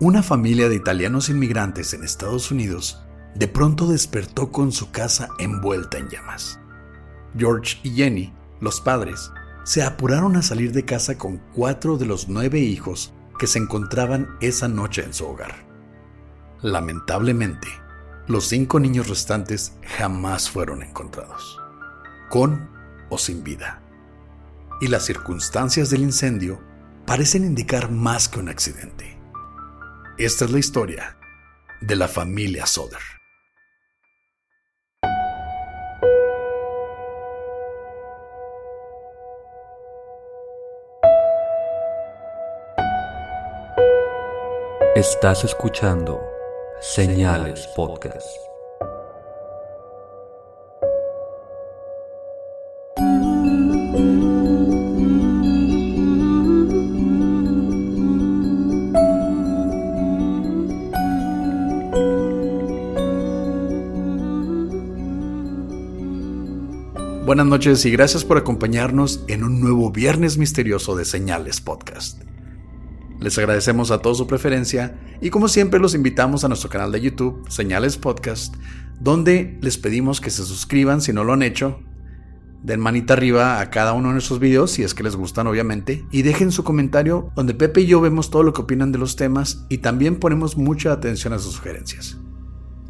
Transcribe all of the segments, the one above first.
una familia de italianos inmigrantes en Estados Unidos de pronto despertó con su casa envuelta en llamas. George y Jenny, los padres, se apuraron a salir de casa con cuatro de los nueve hijos que se encontraban esa noche en su hogar. Lamentablemente, los cinco niños restantes jamás fueron encontrados, con o sin vida. Y las circunstancias del incendio parecen indicar más que un accidente. Esta es la historia de la familia Soder. Estás escuchando Señales Podcast. Buenas noches y gracias por acompañarnos en un nuevo Viernes Misterioso de Señales Podcast. Les agradecemos a todos su preferencia y como siempre los invitamos a nuestro canal de YouTube, Señales Podcast, donde les pedimos que se suscriban si no lo han hecho, den manita arriba a cada uno de nuestros videos si es que les gustan obviamente y dejen su comentario donde Pepe y yo vemos todo lo que opinan de los temas y también ponemos mucha atención a sus sugerencias.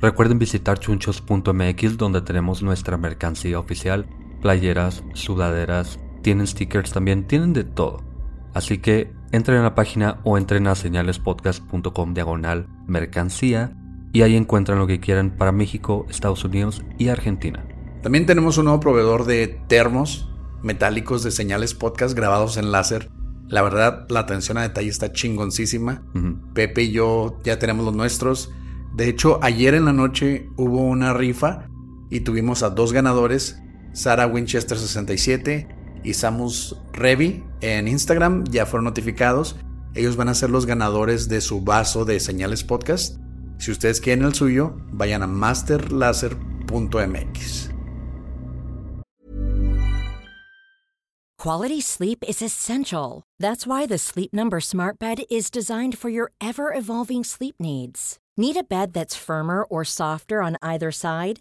Recuerden visitar chunchos.mx donde tenemos nuestra mercancía oficial playeras, sudaderas, tienen stickers también, tienen de todo. Así que entren a la página o entren a señalespodcast.com diagonal mercancía y ahí encuentran lo que quieran para México, Estados Unidos y Argentina. También tenemos un nuevo proveedor de termos metálicos de señales podcast grabados en láser. La verdad, la atención a detalle está chingoncísima. Pepe y yo ya tenemos los nuestros. De hecho, ayer en la noche hubo una rifa y tuvimos a dos ganadores Sara Winchester 67 y Samus Revi en Instagram ya fueron notificados. Ellos van a ser los ganadores de su vaso de señales podcast. Si ustedes quieren el suyo, vayan a masterlaser.mx. Quality sleep is essential. That's why the Sleep Number Smart Bed is designed for your ever evolving sleep needs. Need a bed that's firmer or softer on either side?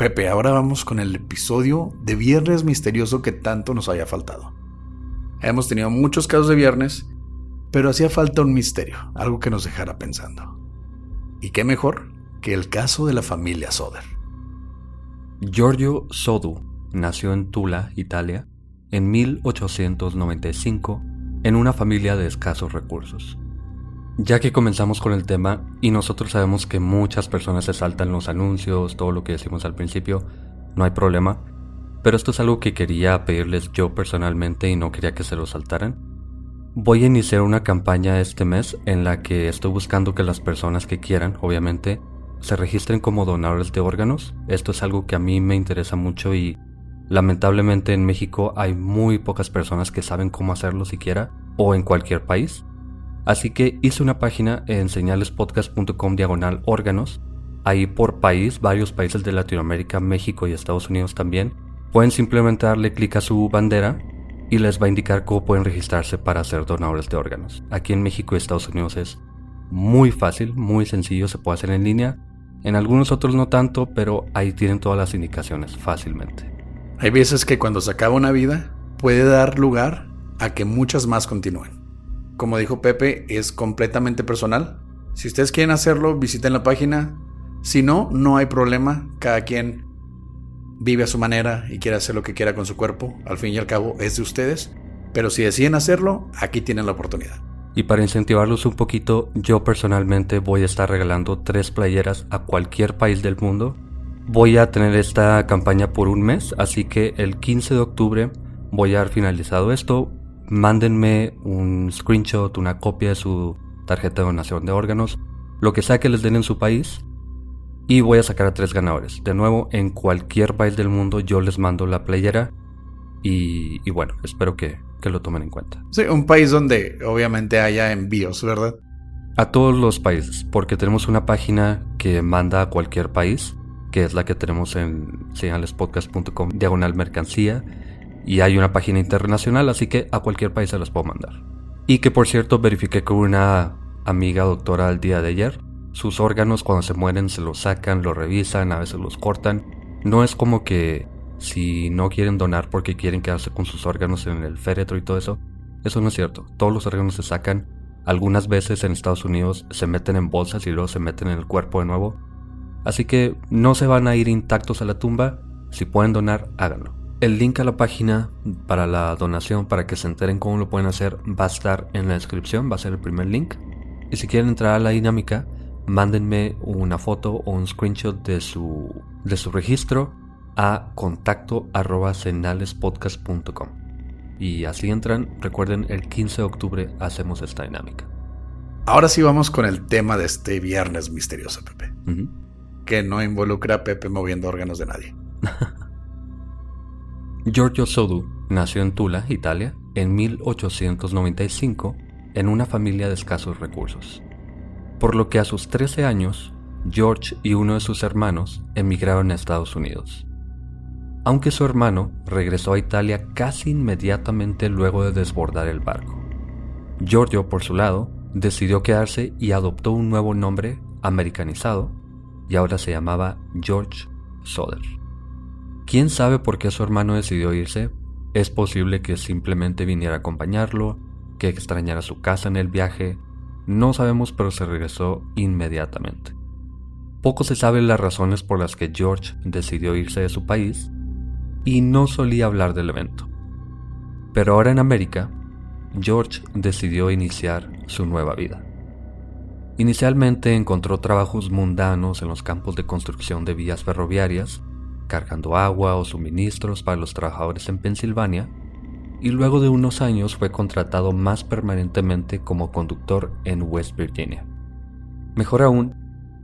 Pepe, ahora vamos con el episodio de Viernes Misterioso que tanto nos había faltado. Hemos tenido muchos casos de viernes, pero hacía falta un misterio, algo que nos dejara pensando. ¿Y qué mejor que el caso de la familia Soder? Giorgio Sodu nació en Tula, Italia, en 1895, en una familia de escasos recursos. Ya que comenzamos con el tema y nosotros sabemos que muchas personas se saltan los anuncios, todo lo que decimos al principio, no hay problema. Pero esto es algo que quería pedirles yo personalmente y no quería que se lo saltaran. Voy a iniciar una campaña este mes en la que estoy buscando que las personas que quieran, obviamente, se registren como donadores de órganos. Esto es algo que a mí me interesa mucho y lamentablemente en México hay muy pocas personas que saben cómo hacerlo siquiera, o en cualquier país. Así que hice una página en señalespodcast.com diagonal órganos. Ahí por país, varios países de Latinoamérica, México y Estados Unidos también. Pueden simplemente darle clic a su bandera y les va a indicar cómo pueden registrarse para ser donadores de órganos. Aquí en México y Estados Unidos es muy fácil, muy sencillo, se puede hacer en línea. En algunos otros no tanto, pero ahí tienen todas las indicaciones fácilmente. Hay veces que cuando se acaba una vida puede dar lugar a que muchas más continúen como dijo Pepe, es completamente personal. Si ustedes quieren hacerlo, visiten la página. Si no, no hay problema. Cada quien vive a su manera y quiere hacer lo que quiera con su cuerpo. Al fin y al cabo es de ustedes. Pero si deciden hacerlo, aquí tienen la oportunidad. Y para incentivarlos un poquito, yo personalmente voy a estar regalando tres playeras a cualquier país del mundo. Voy a tener esta campaña por un mes, así que el 15 de octubre voy a haber finalizado esto. Mándenme un screenshot, una copia de su tarjeta de donación de órganos, lo que sea que les den en su país. Y voy a sacar a tres ganadores. De nuevo, en cualquier país del mundo yo les mando la playera. Y, y bueno, espero que, que lo tomen en cuenta. Sí, un país donde obviamente haya envíos, ¿verdad? A todos los países, porque tenemos una página que manda a cualquier país, que es la que tenemos en señalespodcast.com, diagonal mercancía, y hay una página internacional, así que a cualquier país se las puedo mandar. Y que por cierto verifiqué con una amiga doctora el día de ayer, sus órganos cuando se mueren se los sacan, los revisan, a veces los cortan. No es como que si no quieren donar porque quieren quedarse con sus órganos en el féretro y todo eso. Eso no es cierto. Todos los órganos se sacan. Algunas veces en Estados Unidos se meten en bolsas y luego se meten en el cuerpo de nuevo. Así que no se van a ir intactos a la tumba. Si pueden donar, háganlo. El link a la página para la donación, para que se enteren cómo lo pueden hacer, va a estar en la descripción, va a ser el primer link. Y si quieren entrar a la dinámica, mándenme una foto o un screenshot de su, de su registro a contacto arroba cenalespodcast.com. Y así entran, recuerden, el 15 de octubre hacemos esta dinámica. Ahora sí vamos con el tema de este viernes misterioso, Pepe. Que no involucra a Pepe moviendo órganos de nadie. Giorgio Sodu nació en Tula, Italia, en 1895 en una familia de escasos recursos. Por lo que a sus 13 años, George y uno de sus hermanos emigraron a Estados Unidos aunque su hermano regresó a Italia casi inmediatamente luego de desbordar el barco. Giorgio, por su lado, decidió quedarse y adoptó un nuevo nombre americanizado y ahora se llamaba George Soder. ¿Quién sabe por qué su hermano decidió irse? Es posible que simplemente viniera a acompañarlo, que extrañara su casa en el viaje, no sabemos pero se regresó inmediatamente. Poco se sabe las razones por las que George decidió irse de su país, y no solía hablar del evento. Pero ahora en América, George decidió iniciar su nueva vida. Inicialmente encontró trabajos mundanos en los campos de construcción de vías ferroviarias, cargando agua o suministros para los trabajadores en Pensilvania, y luego de unos años fue contratado más permanentemente como conductor en West Virginia. Mejor aún,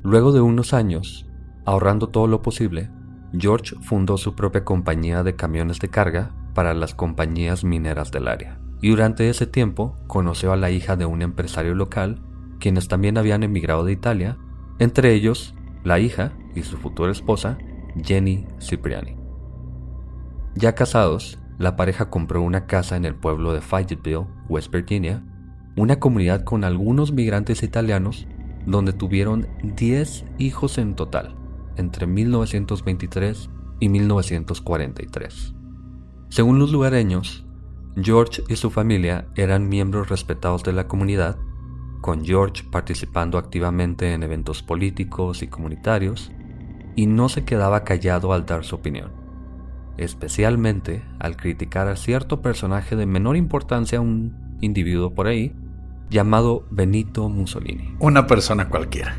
luego de unos años, ahorrando todo lo posible, George fundó su propia compañía de camiones de carga para las compañías mineras del área. Y durante ese tiempo conoció a la hija de un empresario local, quienes también habían emigrado de Italia, entre ellos la hija y su futura esposa, Jenny Cipriani. Ya casados, la pareja compró una casa en el pueblo de Fayetteville, West Virginia, una comunidad con algunos migrantes italianos donde tuvieron 10 hijos en total entre 1923 y 1943. Según los lugareños, George y su familia eran miembros respetados de la comunidad, con George participando activamente en eventos políticos y comunitarios, y no se quedaba callado al dar su opinión, especialmente al criticar a cierto personaje de menor importancia, un individuo por ahí, llamado Benito Mussolini. Una persona cualquiera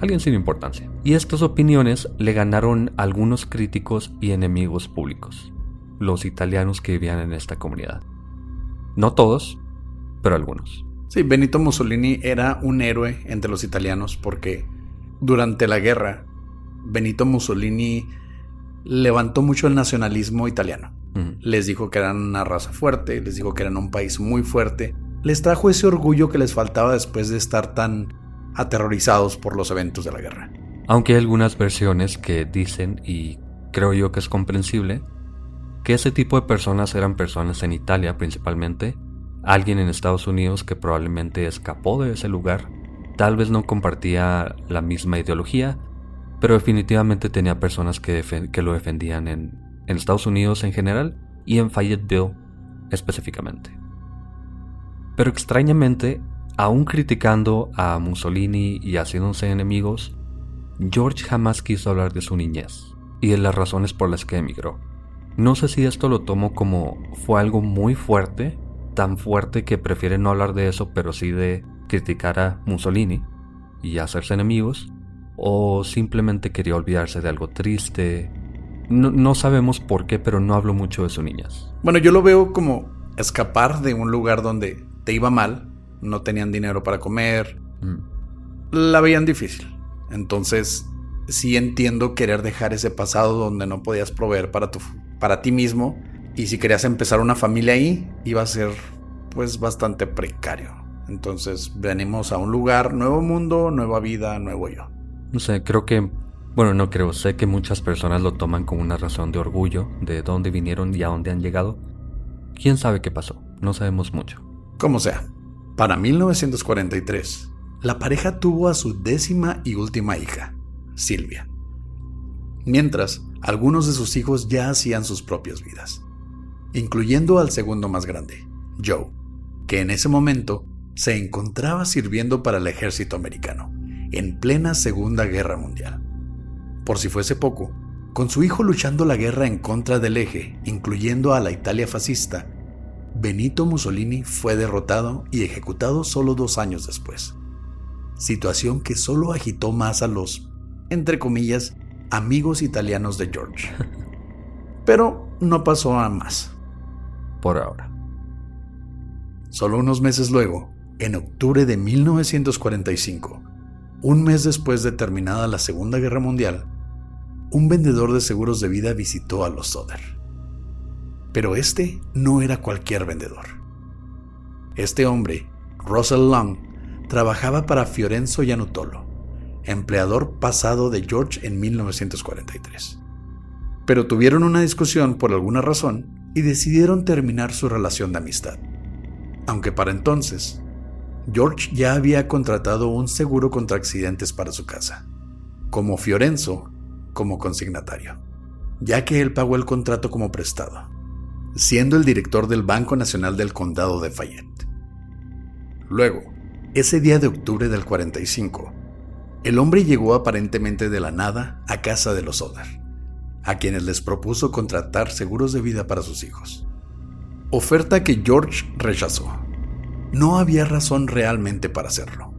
alguien sin importancia. Y estas opiniones le ganaron algunos críticos y enemigos públicos, los italianos que vivían en esta comunidad. No todos, pero algunos. Sí, Benito Mussolini era un héroe entre los italianos porque durante la guerra Benito Mussolini levantó mucho el nacionalismo italiano. Les dijo que eran una raza fuerte, les dijo que eran un país muy fuerte. Les trajo ese orgullo que les faltaba después de estar tan aterrorizados por los eventos de la guerra. Aunque hay algunas versiones que dicen, y creo yo que es comprensible, que ese tipo de personas eran personas en Italia principalmente, alguien en Estados Unidos que probablemente escapó de ese lugar, tal vez no compartía la misma ideología, pero definitivamente tenía personas que, lo defendían en, en Estados Unidos en general y en Fayetteville específicamente. Pero extrañamente, Aún criticando a Mussolini y haciéndose enemigos, George jamás quiso hablar de su niñez y de las razones por las que emigró. No sé si esto lo tomo como fue algo muy fuerte, tan fuerte que prefiere no hablar de eso, pero sí de criticar a Mussolini y hacerse enemigos, o simplemente quería olvidarse de algo triste. No, sabemos por qué, pero no hablo mucho de su niñez. Bueno, yo lo veo como escapar de un lugar donde te iba mal, no tenían dinero para comer, mm. la veían difícil. Entonces, sí entiendo querer dejar ese pasado donde no podías proveer para, tu, para ti mismo. Y si querías empezar una familia ahí, iba a ser pues bastante precario. Entonces venimos a un lugar, nuevo mundo, nueva vida, nuevo yo. No sé, creo que, bueno, no creo, sé que muchas personas lo toman como una razón de orgullo de dónde vinieron y a dónde han llegado. ¿Quién sabe qué pasó? No sabemos mucho. Como sea, para 1943, la pareja tuvo a su décima y última hija, Silvia. Mientras, algunos de sus hijos ya hacían sus propias vidas, incluyendo al segundo más grande, Joe, que en ese momento se encontraba sirviendo para el ejército americano, en plena Segunda Guerra Mundial. Por si fuese poco, con su hijo luchando la guerra en contra del eje, incluyendo a la Italia fascista, Benito Mussolini fue derrotado y ejecutado solo dos años después. Situación que solo agitó más a los, entre comillas, amigos italianos de George. Pero no pasó a más. Por ahora. Solo unos meses luego, en octubre de 1945, un mes después de terminada la Segunda Guerra Mundial, un vendedor de seguros de vida visitó a los Soder. Pero este no era cualquier vendedor. Este hombre, Russell Long, trabajaba para Fiorenzo Yanutolo, empleador pasado de George en 1943. Pero tuvieron una discusión por alguna razón y decidieron terminar su relación de amistad. Aunque para entonces, George ya había contratado un seguro contra accidentes para su casa, como Fiorenzo como consignatario, ya que él pagó el contrato como prestado, siendo el director del Banco Nacional del Condado de Fayette. Luego, ese día de octubre del 45, el hombre llegó aparentemente de la nada a casa de los Oder, a quienes les propuso contratar seguros de vida para sus hijos. Oferta que George rechazó. No había razón realmente para hacerlo.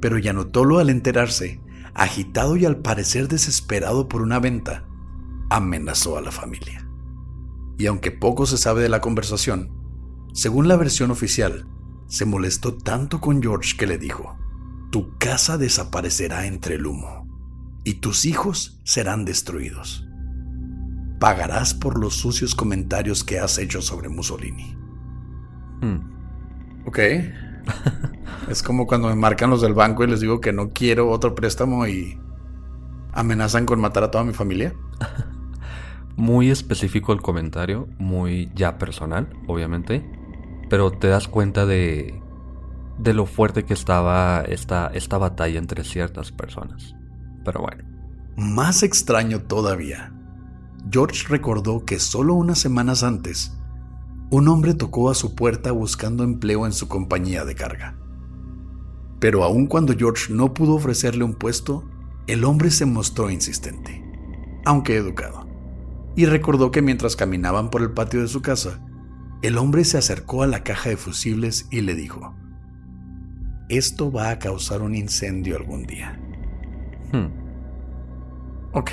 Pero Yanotolo al enterarse, agitado y al parecer desesperado por una venta, amenazó a la familia. Y aunque poco se sabe de la conversación, según la versión oficial, se molestó tanto con George que le dijo, tu casa desaparecerá entre el humo y tus hijos serán destruidos. Pagarás por los sucios comentarios que has hecho sobre Mussolini. Hmm. Ok. es como cuando me marcan los del banco y les digo que no quiero otro préstamo y amenazan con matar a toda mi familia. Muy específico el comentario, muy ya personal, obviamente pero te das cuenta de, de lo fuerte que estaba esta, esta batalla entre ciertas personas. Pero bueno. Más extraño todavía, George recordó que solo unas semanas antes, un hombre tocó a su puerta buscando empleo en su compañía de carga. Pero aun cuando George no pudo ofrecerle un puesto, el hombre se mostró insistente, aunque educado, y recordó que mientras caminaban por el patio de su casa, el hombre se acercó a la caja de fusibles y le dijo, esto va a causar un incendio algún día. Hmm. Ok.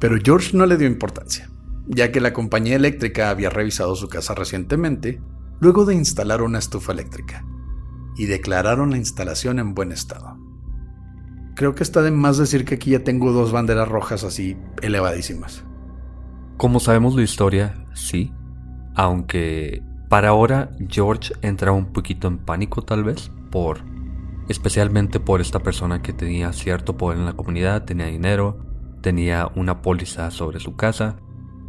Pero George no le dio importancia, ya que la compañía eléctrica había revisado su casa recientemente, luego de instalar una estufa eléctrica, y declararon la instalación en buen estado. Creo que está de más decir que aquí ya tengo dos banderas rojas así elevadísimas. Como sabemos la historia, sí, aunque para ahora George entra un poquito en pánico tal vez por especialmente por esta persona que tenía cierto poder en la comunidad, tenía dinero, tenía una póliza sobre su casa,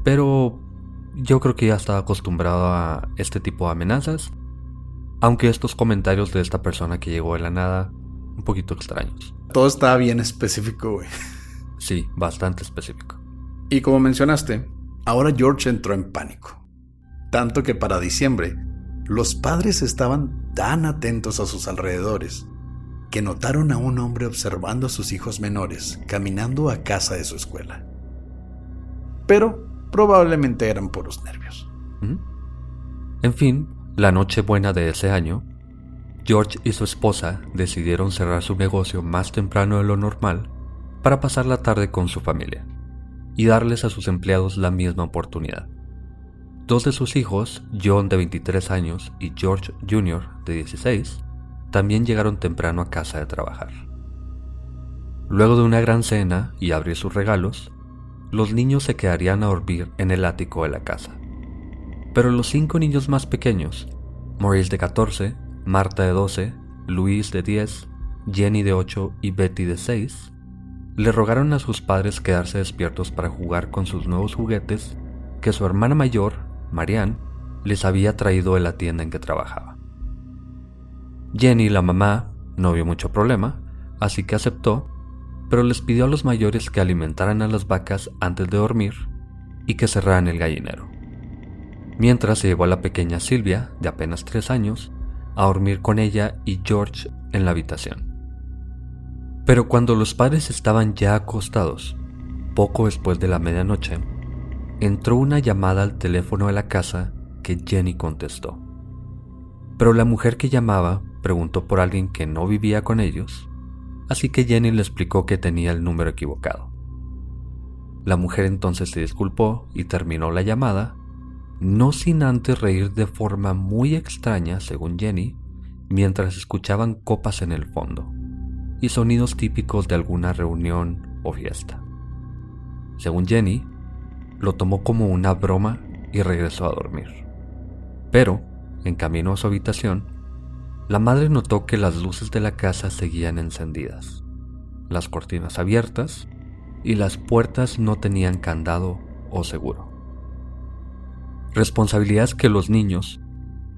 pero yo creo que ya estaba acostumbrado a este tipo de amenazas, aunque estos comentarios de esta persona que llegó de la nada, un poquito extraños. Todo está bien específico, güey. Sí, bastante específico. Y como mencionaste, ahora George entró en pánico tanto que para diciembre Los padres estaban tan atentos a sus alrededores que notaron a un hombre observando a sus hijos menores caminando a casa de su escuela. Pero probablemente eran puros nervios. En fin, la noche buena de ese año, George y su esposa decidieron cerrar su negocio más temprano de lo normal para pasar la tarde con su familia y darles a sus empleados la misma oportunidad. Dos de sus hijos, John de 23 años y George Jr. de 16, también llegaron temprano a casa de trabajar. Luego de una gran cena y abrir sus regalos, los niños se quedarían a dormir en el ático de la casa. Pero los cinco niños más pequeños, Maurice de 14, Marta de 12, Luis de 10, Jenny de 8 y Betty de 6, le rogaron a sus padres quedarse despiertos para jugar con sus nuevos juguetes que su hermana mayor, Marianne, les había traído de la tienda en que trabajaba. Jenny, la mamá, no vio mucho problema, así que aceptó, pero les pidió a los mayores que alimentaran a las vacas antes de dormir y que cerraran el gallinero. Mientras se llevó a la pequeña Silvia, de apenas tres años, a dormir con ella y George en la habitación. Pero cuando los padres estaban ya acostados, poco después de la medianoche, entró una llamada al teléfono de la casa que Jenny contestó. Pero la mujer que llamaba preguntó por alguien que no vivía con ellos, así que Jenny le explicó que tenía el número equivocado. La mujer entonces se disculpó y terminó la llamada, no sin antes reír de forma muy extraña, según Jenny, mientras escuchaban copas en el fondo y sonidos típicos de alguna reunión o fiesta. Según Jenny, lo tomó como una broma y regresó a dormir. Pero, en camino a su habitación, la madre notó que las luces de la casa seguían encendidas, las cortinas abiertas y las puertas no tenían candado o seguro. Responsabilidades que los niños,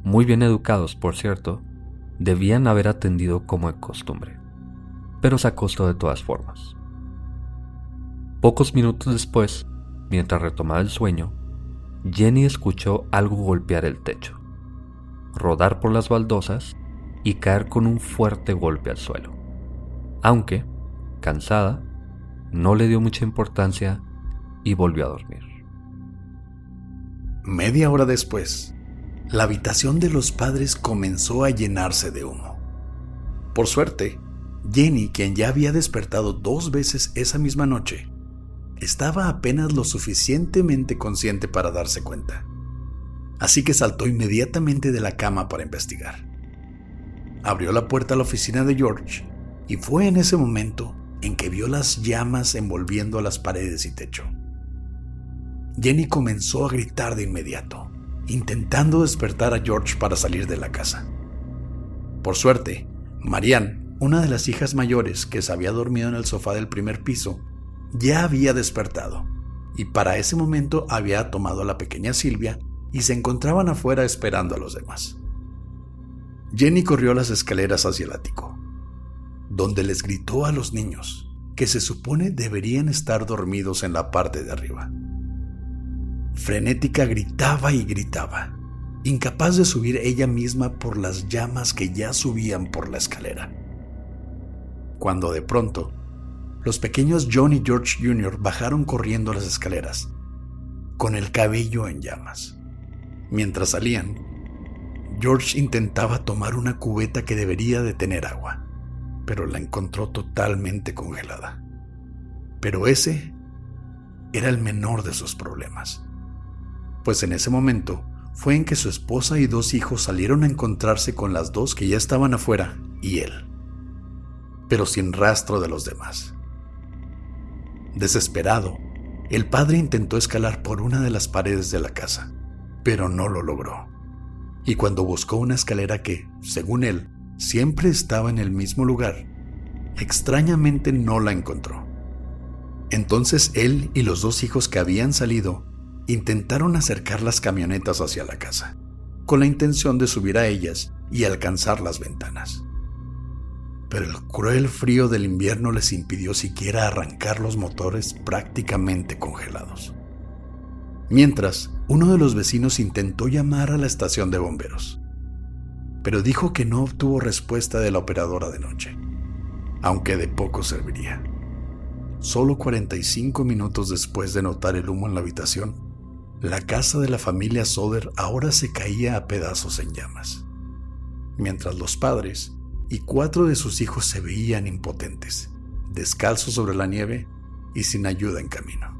muy bien educados por cierto, debían haber atendido como de costumbre, pero se acostó de todas formas. Pocos minutos después, mientras retomaba el sueño, Jenny escuchó algo golpear el techo, rodar por las baldosas y caer con un fuerte golpe al suelo. Aunque, cansada, no le dio mucha importancia y volvió a dormir. Media hora después, la habitación de los padres comenzó a llenarse de humo. Por suerte, Jenny, quien ya había despertado dos veces esa misma noche, estaba apenas lo suficientemente consciente para darse cuenta. Así que saltó inmediatamente de la cama para investigar abrió la puerta a la oficina de George y fue en ese momento en que vio las llamas envolviendo las paredes y techo. Jenny comenzó a gritar de inmediato, intentando despertar a George para salir de la casa. Por suerte, Marianne, una de las hijas mayores que se había dormido en el sofá del primer piso, ya había despertado y para ese momento había tomado a la pequeña Silvia y se encontraban afuera esperando a los demás. Jenny corrió las escaleras hacia el ático, donde les gritó a los niños que se supone deberían estar dormidos en la parte de arriba. Frenética gritaba y gritaba, incapaz de subir ella misma por las llamas que ya subían por la escalera. Cuando de pronto, los pequeños John y George Jr. bajaron corriendo las escaleras, con el cabello en llamas. Mientras salían, George intentaba tomar una cubeta que debería de tener agua, pero la encontró totalmente congelada. Pero ese era el menor de sus problemas, pues en ese momento fue en que su esposa y dos hijos salieron a encontrarse con las dos que ya estaban afuera y él, pero sin rastro de los demás. Desesperado, el padre intentó escalar por una de las paredes de la casa, pero no lo logró y cuando buscó una escalera que, según él, siempre estaba en el mismo lugar, extrañamente no la encontró. Entonces él y los dos hijos que habían salido intentaron acercar las camionetas hacia la casa, con la intención de subir a ellas y alcanzar las ventanas. Pero el cruel frío del invierno les impidió siquiera arrancar los motores prácticamente congelados. Mientras, uno de los vecinos intentó llamar a la estación de bomberos, pero dijo que no obtuvo respuesta de la operadora de noche, aunque de poco serviría. Solo 45 minutos después de notar el humo en la habitación, la casa de la familia Soder ahora se caía a pedazos en llamas, mientras los padres y cuatro de sus hijos se veían impotentes, descalzos sobre la nieve y sin ayuda en camino.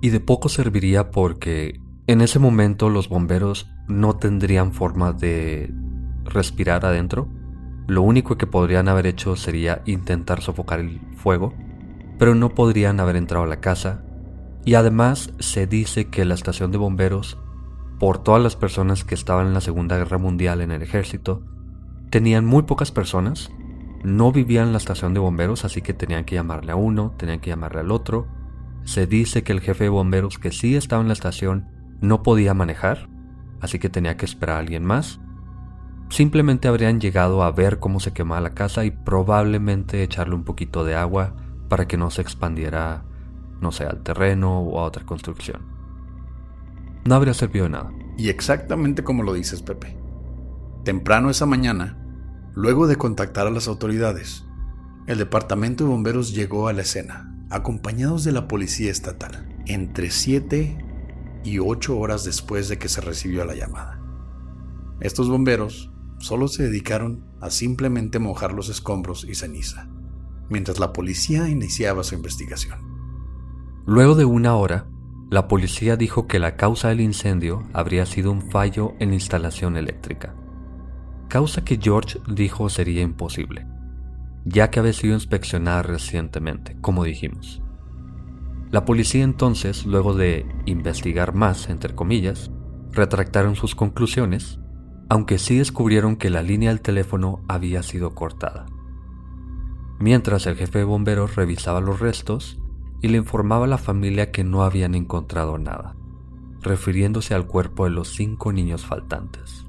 Y de poco serviría porque en ese momento los bomberos no tendrían forma de respirar adentro. Lo único que podrían haber hecho sería intentar sofocar el fuego, pero no podrían haber entrado a la casa. Y además se dice que la estación de bomberos, por todas las personas que estaban en la Segunda Guerra Mundial en el ejército, tenían muy pocas personas, no vivían en la estación de bomberos, así que tenían que llamarle a uno, tenían que llamarle al otro. Se dice que el jefe de bomberos que sí estaba en la estación no podía manejar, así que tenía que esperar a alguien más. Simplemente habrían llegado a ver cómo se quemaba la casa y probablemente echarle un poquito de agua para que no se expandiera, no sé, al terreno o a otra construcción. No habría servido de nada. Y exactamente como lo dices, Pepe. Temprano esa mañana, luego de contactar a las autoridades, el departamento de bomberos llegó a la escena, acompañados de la policía estatal, entre 7 y 8 horas después de que se recibió la llamada. Estos bomberos solo se dedicaron a simplemente mojar los escombros y ceniza, mientras la policía iniciaba su investigación. Luego de una hora, la policía dijo que la causa del incendio habría sido un fallo en la instalación eléctrica, causa que George dijo sería imposible, ya que había sido inspeccionada recientemente, como dijimos. La policía entonces, luego de investigar más, entre comillas, retractaron sus conclusiones, aunque sí descubrieron que la línea del teléfono había sido cortada. Mientras el jefe de bomberos revisaba los restos y le informaba a la familia que no habían encontrado nada, refiriéndose al cuerpo de los cinco niños faltantes.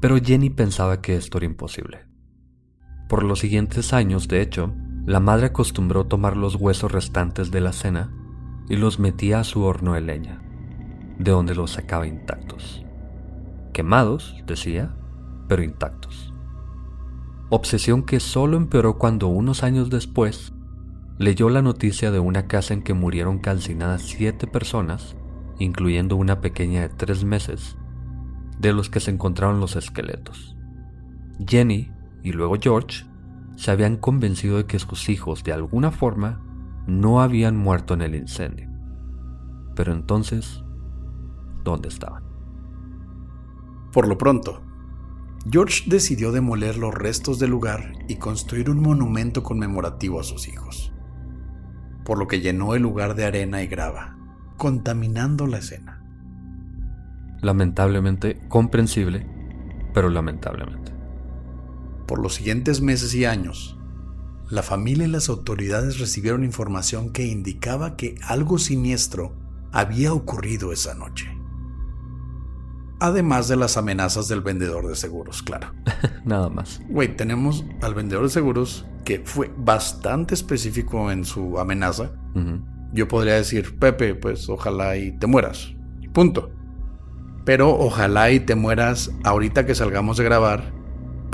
Pero Jenny pensaba que esto era imposible. Por los siguientes años, de hecho, la madre acostumbró tomar los huesos restantes de la cena y los metía a su horno de leña, de donde los sacaba intactos. Quemados, decía, pero intactos. Obsesión que solo empeoró cuando unos años después leyó la noticia de una casa en que murieron calcinadas siete personas, incluyendo una pequeña de tres meses, de los que se encontraron los esqueletos. Jenny y luego George se habían convencido de que sus hijos de alguna forma no habían muerto en el incendio. Pero entonces, ¿dónde estaban? Por lo pronto, George decidió demoler los restos del lugar y construir un monumento conmemorativo a sus hijos, por lo que llenó el lugar de arena y grava, contaminando la escena. Lamentablemente comprensible, pero lamentablemente. Por los siguientes meses y años, la familia y las autoridades recibieron información que indicaba que algo siniestro había ocurrido esa noche. Además de las amenazas del vendedor de seguros, claro. Nada más. Güey, tenemos al vendedor de seguros que fue bastante específico en su amenaza. Yo podría decir, Pepe, pues ojalá y te mueras. Punto. Pero ojalá y te mueras ahorita que salgamos de grabar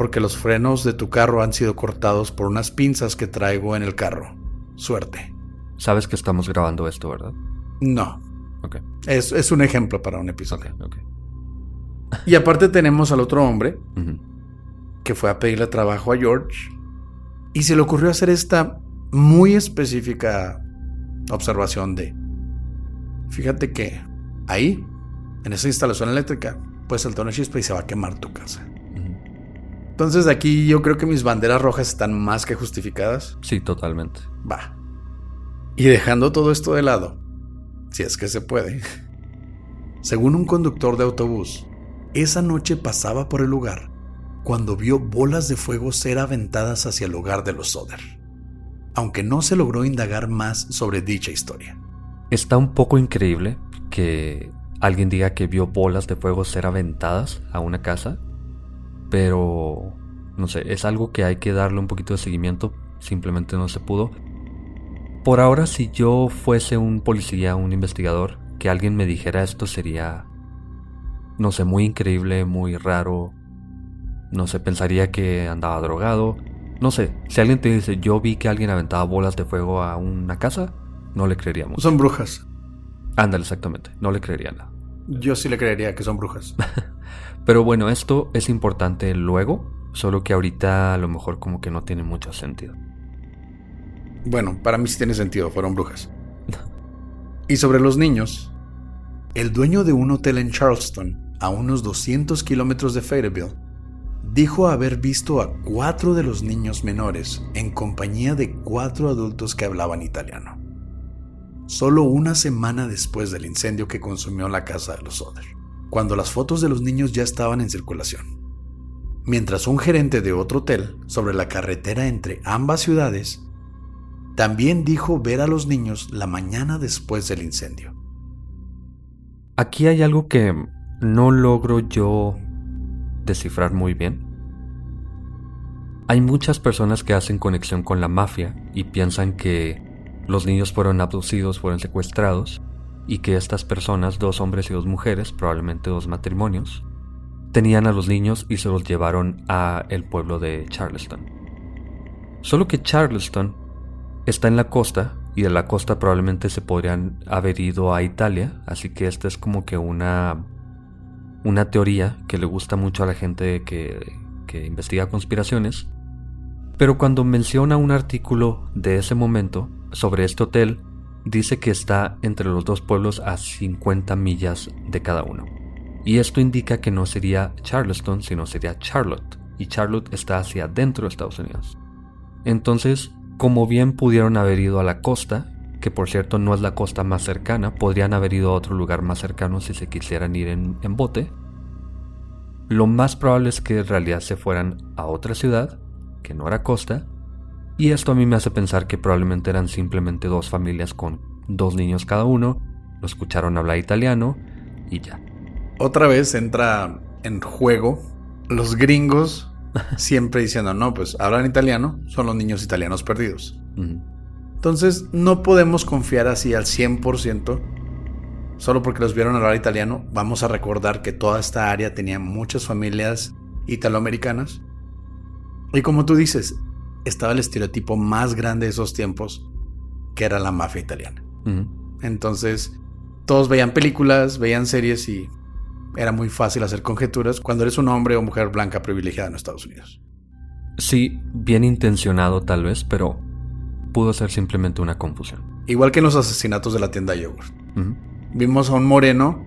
porque los frenos de tu carro han sido cortados por unas pinzas que traigo en el carro. Suerte. Sabes que estamos grabando esto, ¿verdad? No. Ok. Es, es un ejemplo para un episodio. Ok. Y aparte tenemos al otro hombre que fue a pedirle trabajo a George y se le ocurrió hacer esta muy específica observación de, fíjate que ahí, en esa instalación eléctrica, puede saltar una chispa y se va a quemar tu casa. Entonces aquí yo creo que mis banderas rojas están más que justificadas. Sí, totalmente. Va. Y dejando todo esto de lado, si es que se puede, según un conductor de autobús, esa noche pasaba por el lugar cuando vio bolas de fuego ser aventadas hacia el hogar de los Soder, aunque no se logró indagar más sobre dicha historia. Está un poco increíble que alguien diga que vio bolas de fuego ser aventadas a una casa pero, no sé, es algo que hay que darle un poquito de seguimiento. Simplemente no se pudo. Por ahora, si yo fuese un policía, un investigador, que alguien me dijera esto sería no sé, muy increíble, muy raro. No sé, pensaría que andaba drogado. No sé, si alguien te dice, yo vi que alguien aventaba bolas de fuego a una casa, no le creeríamos. Son brujas. Ándale, exactamente, no le creería nada. Yo sí le creería que son brujas. Pero bueno, esto es importante luego, solo que ahorita a lo mejor como que no tiene mucho sentido. Bueno, para mí sí tiene sentido, fueron brujas. y sobre los niños, el dueño de un hotel en Charleston, a unos 200 kilómetros de Fayetteville, dijo haber visto a cuatro de los niños menores en compañía de cuatro adultos que hablaban italiano. Solo una semana después del incendio que consumió la casa de los Oder, cuando las fotos de los niños ya estaban en circulación. Mientras un gerente de otro hotel sobre la carretera entre ambas ciudades también dijo ver a los niños la mañana después del incendio. Aquí hay algo que no logro yo descifrar muy bien. Hay muchas personas que hacen conexión con la mafia y piensan que los niños fueron abducidos, fueron secuestrados y que estas personas, dos hombres y dos mujeres, probablemente dos matrimonios, tenían a los niños y se los llevaron a el pueblo de Charleston. Solo que Charleston está en la costa y de la costa probablemente se podrían haber ido a Italia, así que esta es como que una una teoría que le gusta mucho a la gente que, que investiga conspiraciones, pero cuando menciona un artículo de ese momento sobre este hotel, dice que está entre los dos pueblos a 50 millas de cada uno. Y esto indica que no sería Charleston, sino sería Charlotte, y Charlotte está hacia adentro de Estados Unidos. Entonces, como bien pudieron haber ido a la costa, que por cierto no es la costa más cercana, podrían haber ido a otro lugar más cercano si se quisieran ir en, bote. Lo más probable es que en realidad se fueran a otra ciudad, que no era costa, y esto a mí me hace pensar que probablemente eran simplemente dos familias con dos niños cada uno, lo escucharon hablar italiano y ya. Otra vez entra en juego los gringos siempre diciendo, no, pues hablan italiano, son los niños italianos perdidos. Entonces no podemos confiar así al 100%. Solo porque los vieron hablar italiano, vamos a recordar que toda esta área tenía muchas familias italoamericanas. Y como tú dices, estaba el estereotipo más grande de esos tiempos, que era la mafia italiana. Entonces, todos veían películas, veían series y era muy fácil hacer conjeturas cuando eres un hombre o mujer blanca privilegiada en Estados Unidos. Sí, bien intencionado tal vez, pero pudo ser simplemente una confusión. Igual que en los asesinatos de la tienda de yogur. Vimos a un moreno,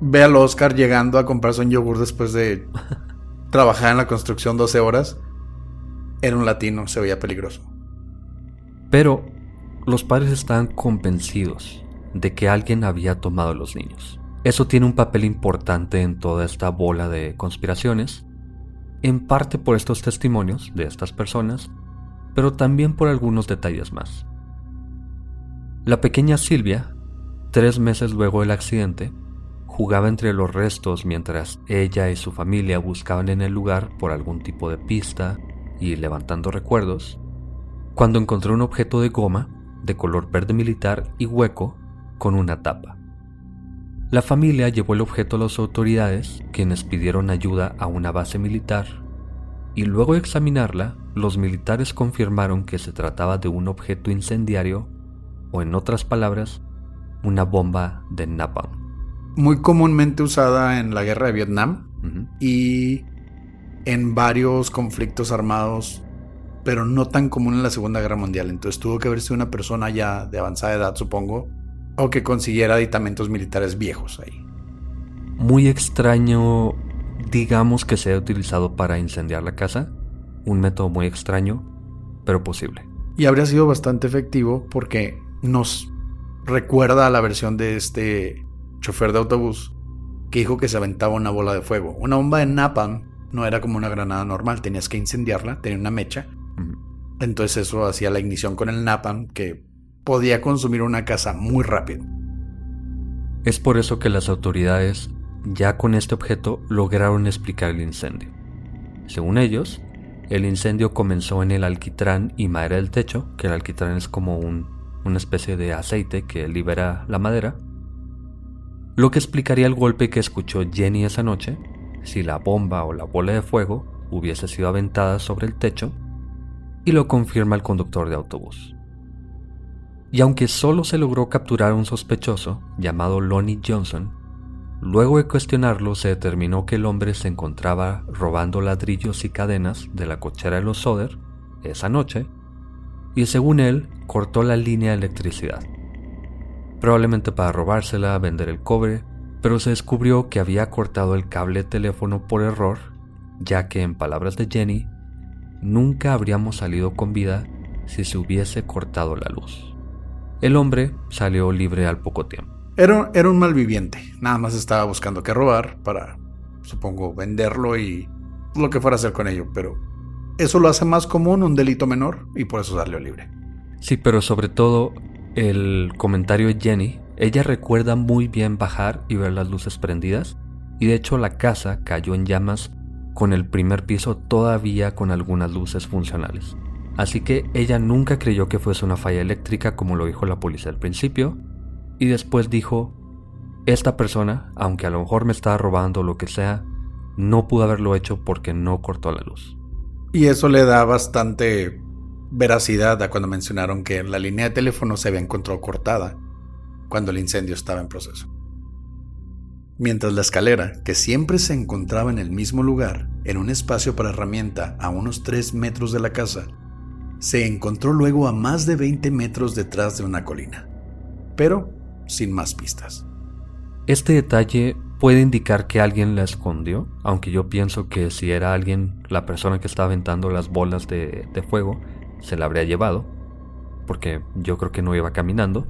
ve al Oscar llegando a comprarse un yogur después de trabajar en la construcción 12 horas. Era un latino, se veía peligroso. Pero los padres estaban convencidos de que alguien había tomado a los niños. Eso tiene un papel importante en toda esta bola de conspiraciones, en parte por estos testimonios de estas personas pero también por algunos detalles más. La pequeña Silvia, tres meses luego del accidente, jugaba entre los restos mientras ella y su familia buscaban en el lugar por algún tipo de pista y levantando recuerdos, cuando encontró un objeto de goma de color verde militar y hueco con una tapa. La familia llevó el objeto a las autoridades, quienes pidieron ayuda a una base militar y luego de examinarla, los militares confirmaron que se trataba de un objeto incendiario, o en otras palabras, una bomba de napalm. Muy comúnmente usada en la guerra de Vietnam y en varios conflictos armados, pero no tan común en la Segunda Guerra Mundial. Entonces tuvo que haber sido una persona ya de avanzada edad, supongo, o que consiguiera aditamentos militares viejos ahí. Muy extraño digamos que se ha utilizado para incendiar la casa, un método muy extraño, pero posible. Y habría sido bastante efectivo porque nos recuerda a la versión de este chofer de autobús que dijo que se aventaba una bola de fuego. Una bomba de napalm no era como una granada normal, tenías que incendiarla, tenía una mecha. Entonces eso hacía la ignición con el napalm que podía consumir una casa muy rápido. Es por eso que las autoridades ya con este objeto lograron explicar el incendio. Según ellos, el incendio comenzó en el alquitrán y madera del techo, que el alquitrán es como una especie de aceite que libera la madera. lo que explicaría el golpe que escuchó Jenny esa noche si la bomba o la bola de fuego hubiese sido aventada sobre el techo, y lo confirma el conductor de autobús. Y aunque solo se logró capturar a un sospechoso llamado Lonnie Johnson, luego de cuestionarlo se determinó que el hombre se encontraba robando ladrillos y cadenas de la cochera de los Soder esa noche, y según él cortó la línea de electricidad. Probablemente para robársela, vender el cobre, pero se descubrió que había cortado el cable teléfono por error, ya que en palabras de Jenny, nunca habríamos salido con vida si se hubiese cortado la luz. El hombre salió libre al poco tiempo. Era, era un malviviente, nada más estaba buscando qué robar para, supongo, venderlo y lo que fuera a hacer con ello, pero eso lo hace más común un delito menor y por eso salió libre. Sí, pero sobre todo el comentario de Jenny, ella recuerda muy bien bajar y ver las luces prendidas, y de hecho la casa cayó en llamas con el primer piso todavía con algunas luces funcionales. Así que ella nunca creyó que fuese una falla eléctrica como lo dijo la policía al principio, y después dijo, esta persona, aunque a lo mejor me estaba robando lo que sea, no pudo haberlo hecho porque no cortó la luz. Y eso le da bastante veracidad a cuando mencionaron que la línea de teléfono se había encontrado cortada cuando el incendio estaba en proceso. Mientras la escalera, que siempre se encontraba en el mismo lugar, en un espacio para herramienta a unos 3 metros de la casa, se encontró luego a más de 20 metros detrás de una colina, pero sin más pistas. Este detalle puede indicar que alguien la escondió, aunque yo pienso que si era alguien, la persona que estaba aventando las bolas de, de fuego, se la habría llevado, porque yo creo que no iba caminando.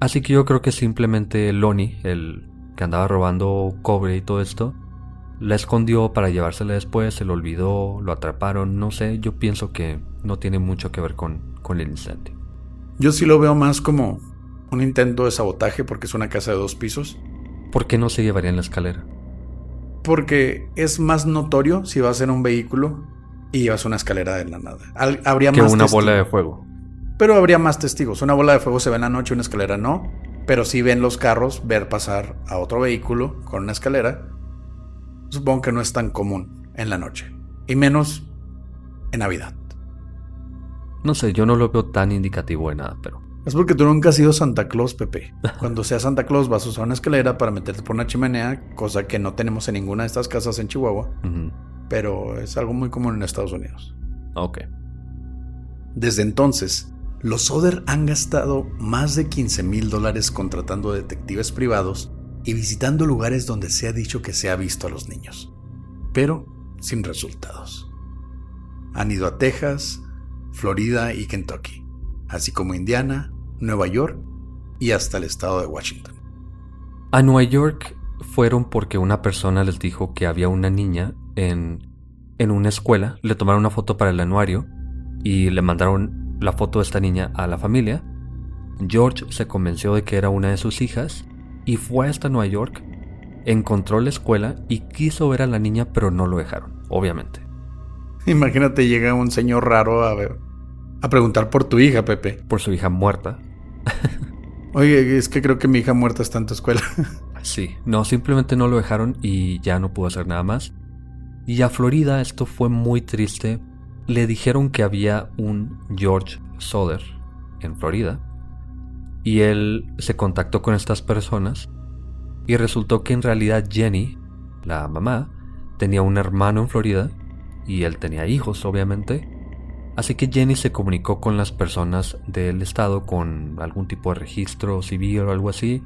Así que yo creo que simplemente Lonnie, el que andaba robando cobre y todo esto, la escondió para llevársela después, se lo olvidó, lo atraparon, no sé, yo pienso que no tiene mucho que ver con, con el incendio. Yo sí lo veo más como un intento de sabotaje porque es una casa de dos pisos. ¿Por qué no se llevaría en la escalera? Porque es más notorio si vas en un vehículo y llevas una escalera de la nada. habría que más una bola de fuego. Pero habría más testigos. Una bola de fuego se ve en la noche, una escalera no. Pero si ven los carros ver pasar a otro vehículo con una escalera supongo que no es tan común en la noche. Y menos en Navidad. No sé, yo no lo veo tan indicativo de nada, pero... Es porque tú nunca has sido Santa Claus, Pepe. Cuando seas Santa Claus vas a usar una escalera para meterte por una chimenea, cosa que no tenemos en ninguna de estas casas en Chihuahua. Pero es algo muy común en Estados Unidos. Ok. Desde entonces, los Soder han gastado más de 15 mil dólares contratando detectives privados y visitando lugares donde se ha dicho que se ha visto a los niños, pero sin resultados. Han ido a Texas, Florida y Kentucky, así como Indiana, Nueva York y hasta el estado de Washington. A Nueva York fueron porque una persona les dijo que había una niña en, en una escuela, le tomaron una foto para el anuario y le mandaron la foto de esta niña a la familia. George se convenció de que era una de sus hijas y fue hasta Nueva York, encontró la escuela y quiso ver a la niña, pero no lo dejaron, obviamente. Imagínate, llega un señor raro a ver, a preguntar por tu hija, Pepe. Por su hija muerta. Oye, es que creo que mi hija muerta está en tu escuela. sí, no, simplemente no lo dejaron y ya no pudo hacer nada más. Y a Florida esto fue muy triste. Le dijeron que había un George Soder en Florida y él se contactó con estas personas y resultó que en realidad Jenny, la mamá, tenía un hermano en Florida y él tenía hijos, obviamente. Así que Jenny se comunicó con las personas del estado con algún tipo de registro civil o algo así.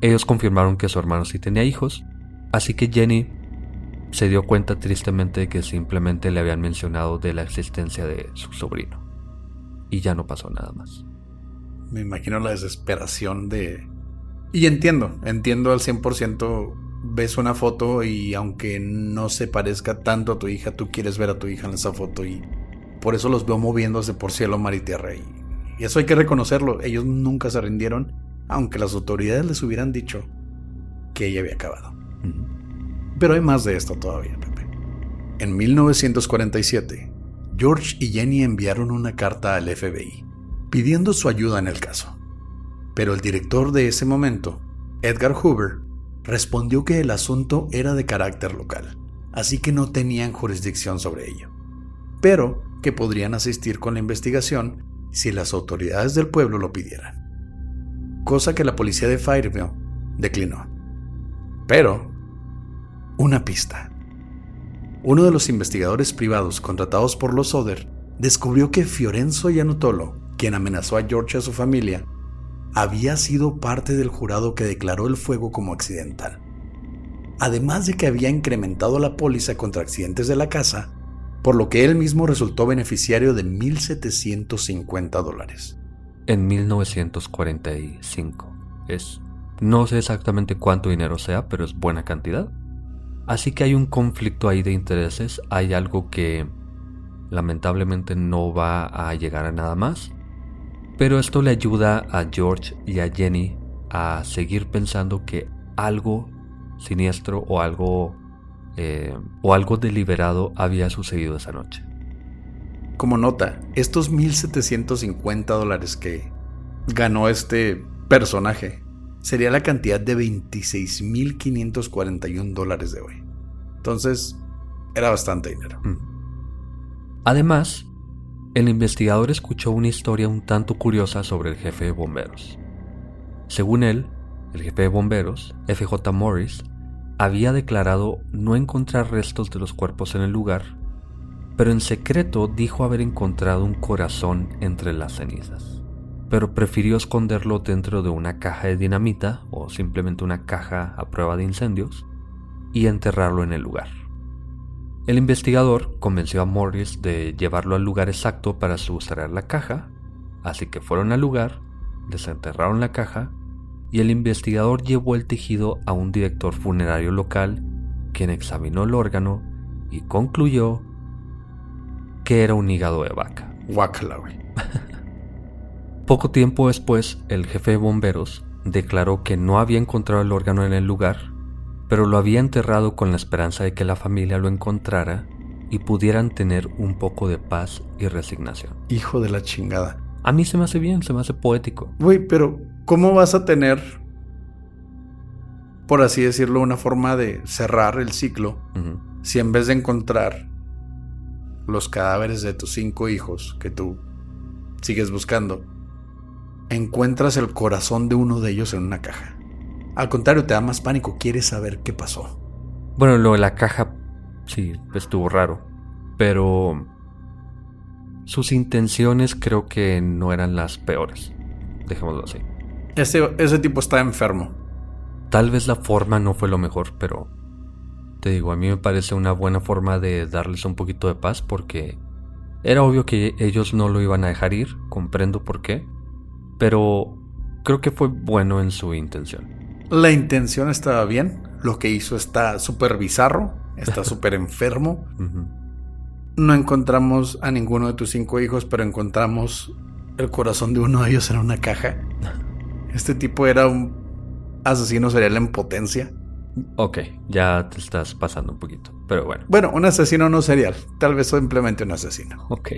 Ellos confirmaron que su hermano sí tenía hijos, así que Jenny se dio cuenta tristemente de que simplemente le habían mencionado de la existencia de su sobrino. Y ya no pasó nada más. Me imagino la desesperación de... Y entiendo, entiendo al 100%, ves una foto y aunque no se parezca tanto a tu hija, tú quieres ver a tu hija en esa foto y por eso los veo moviéndose por cielo, mar y tierra. Y, eso hay que reconocerlo, ellos nunca se rindieron, aunque las autoridades les hubieran dicho que ella había acabado. Pero hay más de esto todavía, Pepe. En 1947, George y Jenny enviaron una carta al FBI pidiendo su ayuda en el caso. Pero el director de ese momento Edgar Hoover, respondió que el asunto era de carácter local, así que no tenían jurisdicción sobre ello, pero que podrían asistir con la investigación si las autoridades del pueblo lo pidieran. Cosa que la policía de Fireville declinó. Pero, una pista. Uno de los investigadores privados contratados por los Oder descubrió que Fiorenzo Yanutolo, quien amenazó a George y a su familia, había sido parte del jurado que declaró el fuego como accidental. Además de que había incrementado la póliza contra accidentes de la casa, por lo que él mismo resultó beneficiario de 1.750 dólares. En 1945. Es. No sé exactamente cuánto dinero sea, pero es buena cantidad. Así que hay un conflicto ahí de intereses, hay algo que lamentablemente no va a llegar a nada más. Pero esto le ayuda a George y a Jenny a seguir pensando que algo siniestro o algo eh, o algo deliberado había sucedido esa noche. Como nota, estos 1.750 dólares que ganó este personaje sería la cantidad de 26.541 dólares de hoy. Entonces, era bastante dinero. Además, el investigador escuchó una historia un tanto curiosa sobre el jefe de bomberos. Según él, el jefe de bomberos, FJ Morris, había declarado no encontrar restos de los cuerpos en el lugar, pero en secreto dijo haber encontrado un corazón entre las cenizas, pero prefirió esconderlo dentro de una caja de dinamita o simplemente una caja a prueba de incendios y enterrarlo en el lugar. El investigador convenció a Morris de llevarlo al lugar exacto para sustraer la caja, así que fueron al lugar, desenterraron la caja y el investigador llevó el tejido a un director funerario local, quien examinó el órgano y concluyó que era un hígado de vaca. Guácala, Poco tiempo después, el jefe de bomberos declaró que no había encontrado el órgano en el lugar pero lo había enterrado con la esperanza de que la familia lo encontrara y pudieran tener un poco de paz y resignación. Hijo de la chingada. A mí se me hace bien, se me hace poético. Güey, pero ¿cómo vas a tener, por así decirlo, una forma de cerrar el ciclo si en vez de encontrar los cadáveres de tus cinco hijos que tú sigues buscando, encuentras el corazón de uno de ellos en una caja? Al contrario, te da más pánico, quieres saber qué pasó. Bueno, lo de la caja sí, estuvo raro, pero sus intenciones creo que no eran las peores, dejémoslo así. Ese, ese tipo está enfermo. Tal vez la forma no fue lo mejor, pero te digo, a mí me parece una buena forma de darles un poquito de paz porque era obvio que ellos no lo iban a dejar ir, comprendo por qué, pero creo que fue bueno en su intención. La intención estaba bien, lo que hizo está súper bizarro, está súper enfermo. No encontramos a ninguno de tus cinco hijos, pero encontramos el corazón de uno de ellos en una caja. Este tipo era un asesino serial en potencia. Ok, ya te estás pasando un poquito, pero bueno. Bueno, un asesino no serial, tal vez simplemente un asesino. Ok.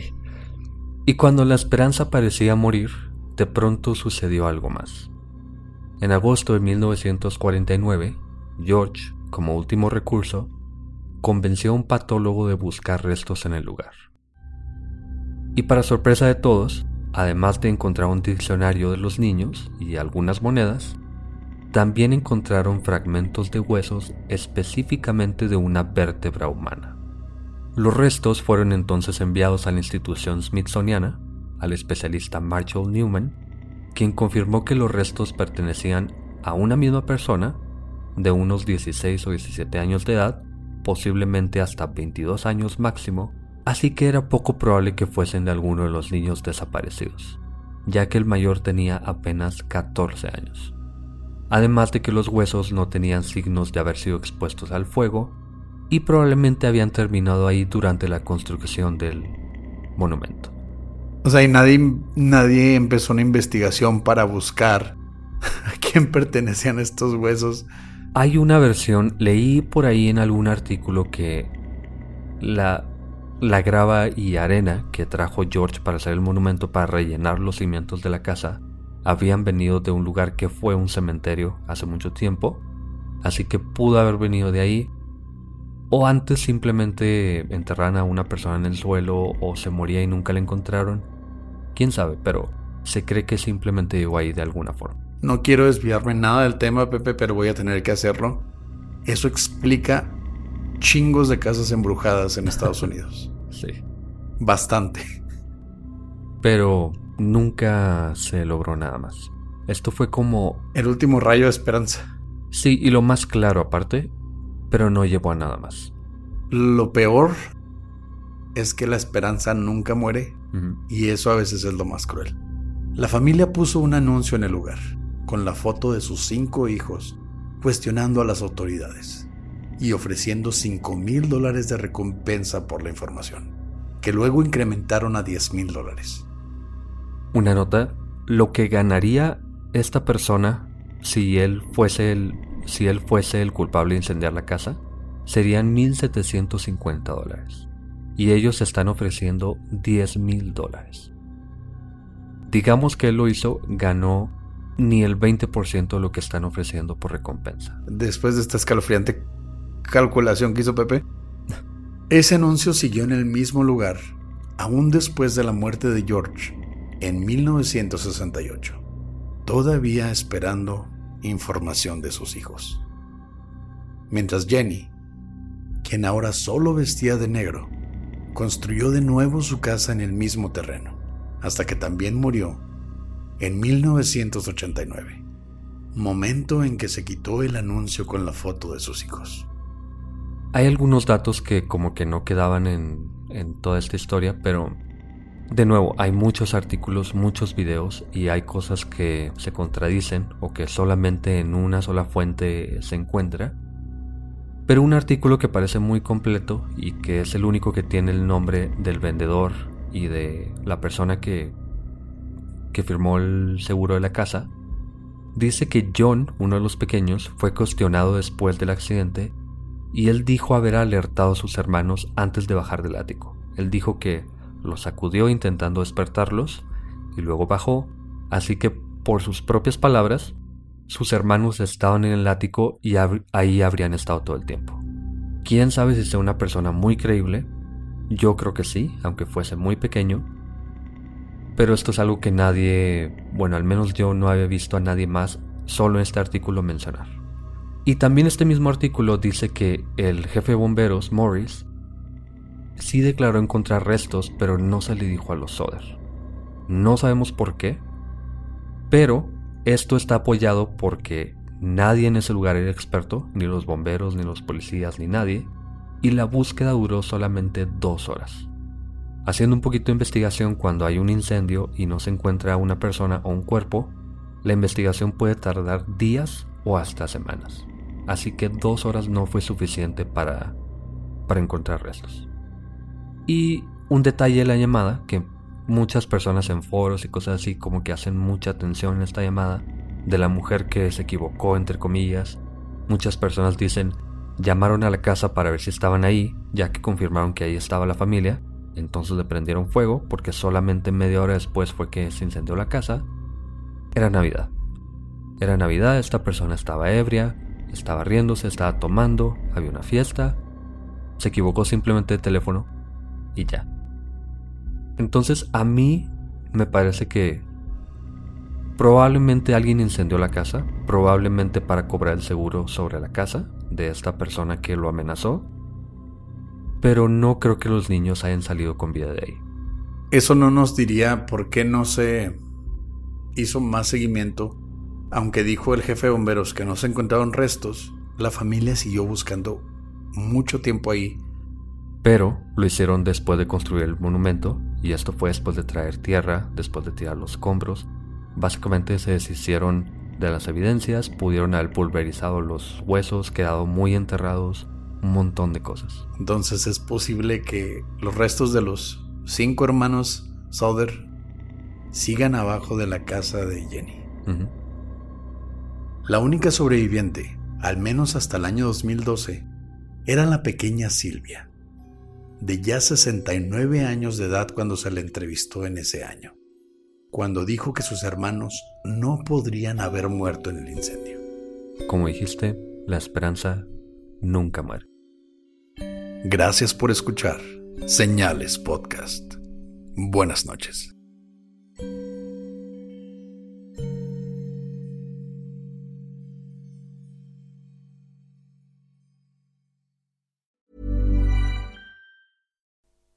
Y cuando la esperanza parecía morir, de pronto sucedió algo más. En agosto de 1949, George, como último recurso, convenció a un patólogo de buscar restos en el lugar. Y para sorpresa de todos, además de encontrar un diccionario de los niños y algunas monedas, también encontraron fragmentos de huesos específicamente de una vértebra humana. Los restos fueron entonces enviados a la institución smithsoniana, al especialista Marshall Newman, quien confirmó que los restos pertenecían a una misma persona de unos 16 o 17 años de edad, posiblemente hasta 22 años máximo, así que era poco probable que fuesen de alguno de los niños desaparecidos, ya que el mayor tenía apenas 14 años. Además de que los huesos no tenían signos de haber sido expuestos al fuego y probablemente habían terminado ahí durante la construcción del monumento. O sea, y nadie, nadie empezó una investigación para buscar a quién pertenecían estos huesos. Hay una versión, leí por ahí en algún artículo que la, la grava y arena que trajo George para hacer el monumento para rellenar los cimientos de la casa habían venido de un lugar que fue un cementerio hace mucho tiempo, así que pudo haber venido de ahí. O antes simplemente enterraron a una persona en el suelo o se moría y nunca la encontraron. Quién sabe, pero se cree que simplemente llegó ahí de alguna forma. No quiero desviarme nada del tema, Pepe, pero voy a tener que hacerlo. Eso explica chingos de casas embrujadas en Estados Unidos. Sí. Bastante. Pero nunca se logró nada más. Esto fue como... El último rayo de esperanza. Sí, y lo más claro aparte, pero no llevó a nada más. Lo peor es que la esperanza nunca muere y eso a veces es lo más cruel. La familia puso un anuncio en el lugar, con la foto de sus cinco hijos, cuestionando a las autoridades y ofreciendo 5 mil dólares de recompensa por la información, que luego incrementaron a 10 mil dólares. Una nota, lo que ganaría esta persona si él fuese el, si él fuese el culpable de incendiar la casa serían 1.750 dólares. Y ellos están ofreciendo 10 mil dólares. Digamos que él lo hizo, ganó ni el 20% de lo que están ofreciendo por recompensa. Después de esta escalofriante calculación que hizo Pepe, ese anuncio siguió en el mismo lugar, aún después de la muerte de George, en 1968, todavía esperando información de sus hijos. Mientras Jenny, quien ahora solo vestía de negro, construyó de nuevo su casa en el mismo terreno hasta que también murió en 1989, momento en que se quitó el anuncio con la foto de sus hijos. Hay algunos datos que como que no quedaban en, toda esta historia, pero de nuevo, hay muchos artículos, muchos videos y hay cosas que se contradicen o que solamente en una sola fuente se encuentra. Pero un artículo que parece muy completo y que es el único que tiene el nombre del vendedor y de la persona que, que firmó el seguro de la casa, dice que John, uno de los pequeños, fue cuestionado después del accidente y él dijo haber alertado a sus hermanos antes de bajar del ático. Él dijo que los sacudió intentando despertarlos y luego bajó, así que por sus propias palabras, sus hermanos estaban en el ático y ahí habrían estado todo el tiempo. Quién sabe si sea una persona muy creíble, yo creo que sí, aunque fuese muy pequeño. Pero esto es algo que nadie, bueno, al menos yo no había visto a nadie más solo en este artículo mencionar. Y también este mismo artículo dice que el jefe de bomberos, Morris, sí declaró encontrar restos, pero no se le dijo a los Soder. No sabemos por qué, pero esto está apoyado porque nadie en ese lugar era experto, ni los bomberos, ni los policías, ni nadie, y la búsqueda duró solamente dos horas. Haciendo un poquito de investigación cuando hay un incendio y no se encuentra una persona o un cuerpo, la investigación puede tardar días o hasta semanas. Así que dos horas no fue suficiente para, para encontrar restos. Y un detalle de la llamada, que muchas personas en foros y cosas así como que hacen mucha atención en esta llamada, de la mujer que se equivocó, entre comillas. Muchas personas dicen, Llamaron a la casa para ver si estaban ahí, ya que confirmaron que ahí estaba la familia. Entonces le prendieron fuego porque solamente media hora después fue que se incendió la casa. Era Navidad. Era Navidad, esta persona estaba ebria, estaba riéndose, estaba tomando, había una fiesta. Se equivocó simplemente de teléfono y ya. Entonces a mí me parece que Probablemente alguien incendió la casa, probablemente para cobrar el seguro sobre la casa de esta persona que lo amenazó, pero no creo que los niños hayan salido con vida de ahí. Eso no nos diría por qué no se hizo más seguimiento, aunque dijo el jefe de bomberos que no se encontraron restos, la familia siguió buscando mucho tiempo ahí. Pero lo hicieron después de construir el monumento, y esto fue después de traer tierra, después de tirar los escombros, Básicamente se deshicieron de las evidencias, pudieron haber pulverizado los huesos, quedado muy enterrados, un montón de cosas. Entonces es posible que los restos de los cinco hermanos Soder sigan abajo de la casa de Jenny. La única sobreviviente, al menos hasta el año 2012, era la pequeña Silvia, de ya 69 años de edad cuando se le entrevistó en ese año. cuando dijo que sus hermanos no podrían haber muerto en el incendio. Como dijiste, la esperanza nunca muere. Gracias por escuchar Señales Podcast. Buenas noches.